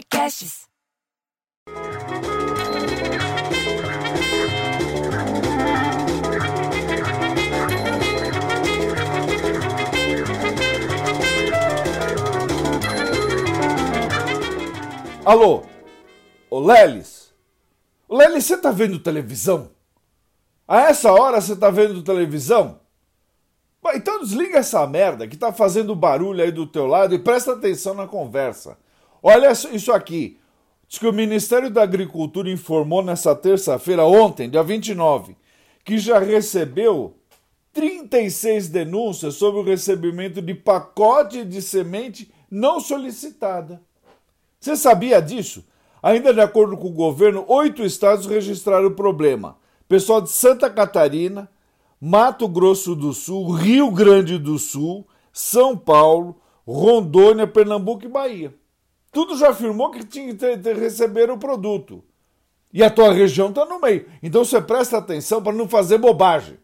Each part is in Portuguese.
Podcasts. Alô? Ô Lelis? Ô Lelis, você tá vendo televisão? A essa hora você tá vendo televisão? Então desliga essa merda que tá fazendo barulho aí do teu lado e presta atenção na conversa. Olha isso aqui. Diz que o Ministério da Agricultura informou nessa terça-feira, ontem, dia 29, que já recebeu 36 denúncias sobre o recebimento de pacote de semente não solicitada. Você sabia disso? Ainda de acordo com o governo, oito estados registraram o problema. Pessoal de Santa Catarina, Mato Grosso do Sul, Rio Grande do Sul, São Paulo, Rondônia, Pernambuco e Bahia. Tudo já afirmou que tinha que receber o produto. E a tua região está no meio. Então você presta atenção para não fazer bobagem.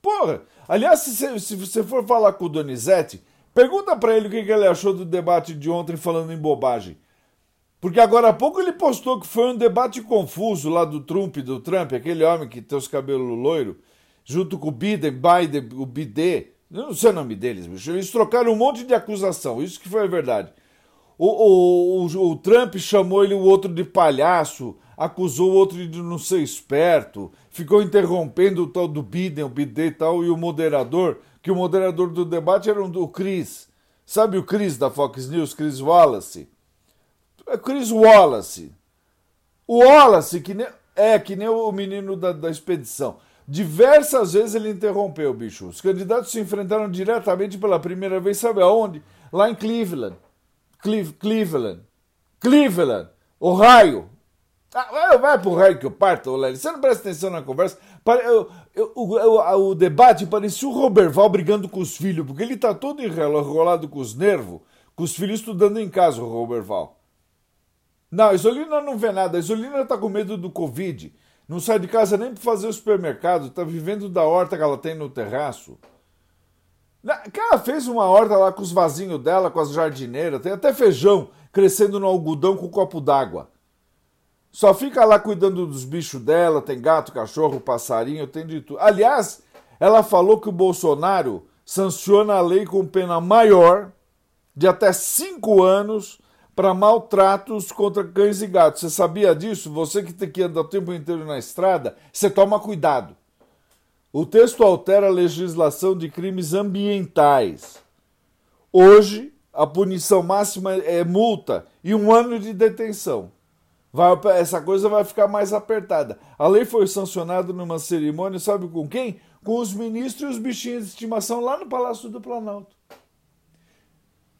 Porra! Aliás, se você, se você for falar com o Donizete, pergunta para ele o que, que ele achou do debate de ontem falando em bobagem. Porque agora há pouco ele postou que foi um debate confuso lá do Trump, do Trump, aquele homem que tem os cabelos loiros, junto com o Biden, Biden, o Bidê, não sei o nome deles, bicho. Eles trocaram um monte de acusação, isso que foi a verdade. O, o, o, Trump chamou ele o outro de palhaço, acusou o outro de não ser esperto, ficou interrompendo o tal do Biden, o Bidê e tal, e o moderador, que o moderador do debate era o Chris. Sabe o Chris da Fox News, Chris Wallace? É Chris Wallace. O Wallace, que nem, é que nem o menino da, da expedição. Diversas vezes ele interrompeu, bicho. Os candidatos se enfrentaram diretamente pela primeira vez, sabe aonde? Lá em Cleveland. Cleve, Cleveland. Cleveland. Ohio. Ah, vai pro raio que eu parto, Lely. Você não presta atenção na conversa. Eu, eu, o, o, debate parecia o Roberval brigando com os filhos, porque ele tá todo enrolado com os nervos, com os filhos estudando em casa, o Roberval. Não, a Isolina não vê nada. A Isolina tá com medo do Covid. Não sai de casa nem para fazer o supermercado. Tá vivendo da horta que ela tem no terraço. Ela fez uma horta lá com os vasinhos dela, com as jardineiras. Tem até feijão crescendo no algodão com um copo d'água. Só fica lá cuidando dos bichos dela. Tem gato, cachorro, passarinho, tem de tudo. Aliás, ela falou que o Bolsonaro sanciona a lei com pena maior de até cinco anos para maltratos contra cães e gatos. Você sabia disso? Você que tem que andar o tempo inteiro na estrada, você toma cuidado. O texto altera a legislação de crimes ambientais. Hoje, a punição máxima é multa e um ano de detenção. Vai, essa coisa vai ficar mais apertada. A lei foi sancionada numa cerimônia, sabe com quem? Com os ministros e os bichinhos de estimação lá no Palácio do Planalto.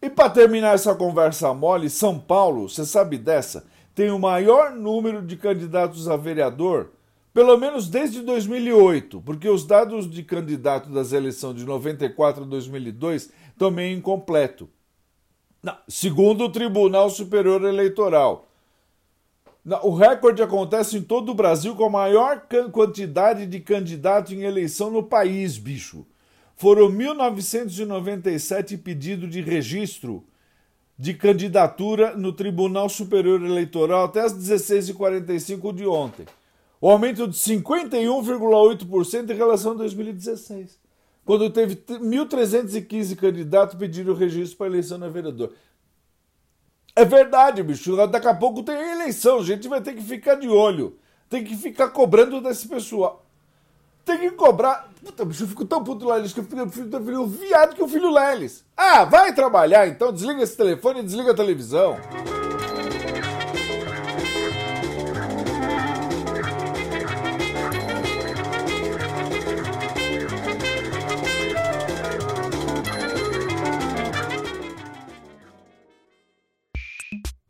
E para terminar essa conversa mole, São Paulo, você sabe dessa, tem o maior número de candidatos a vereador, pelo menos desde 2008, porque os dados de candidato das eleições de 94 a 2002 também incompleto. Não, segundo o Tribunal Superior Eleitoral. O recorde acontece em todo o Brasil com a maior quantidade de candidatos em eleição no país, bicho foram 1.997 pedidos de registro de candidatura no Tribunal Superior Eleitoral até as 16h45 de ontem. O aumento de 51,8% em relação a 2016, quando teve 1.315 candidatos pedindo registro para eleição na vereador. É verdade, bicho. Daqui a pouco tem eleição. A gente vai ter que ficar de olho. Tem que ficar cobrando desse pessoal. Tem que cobrar. Puta, bicho, eu fico tão puto Lelis que eu prefiro o viado que o filho Lelis. Ah, vai trabalhar então, desliga esse telefone e desliga a televisão.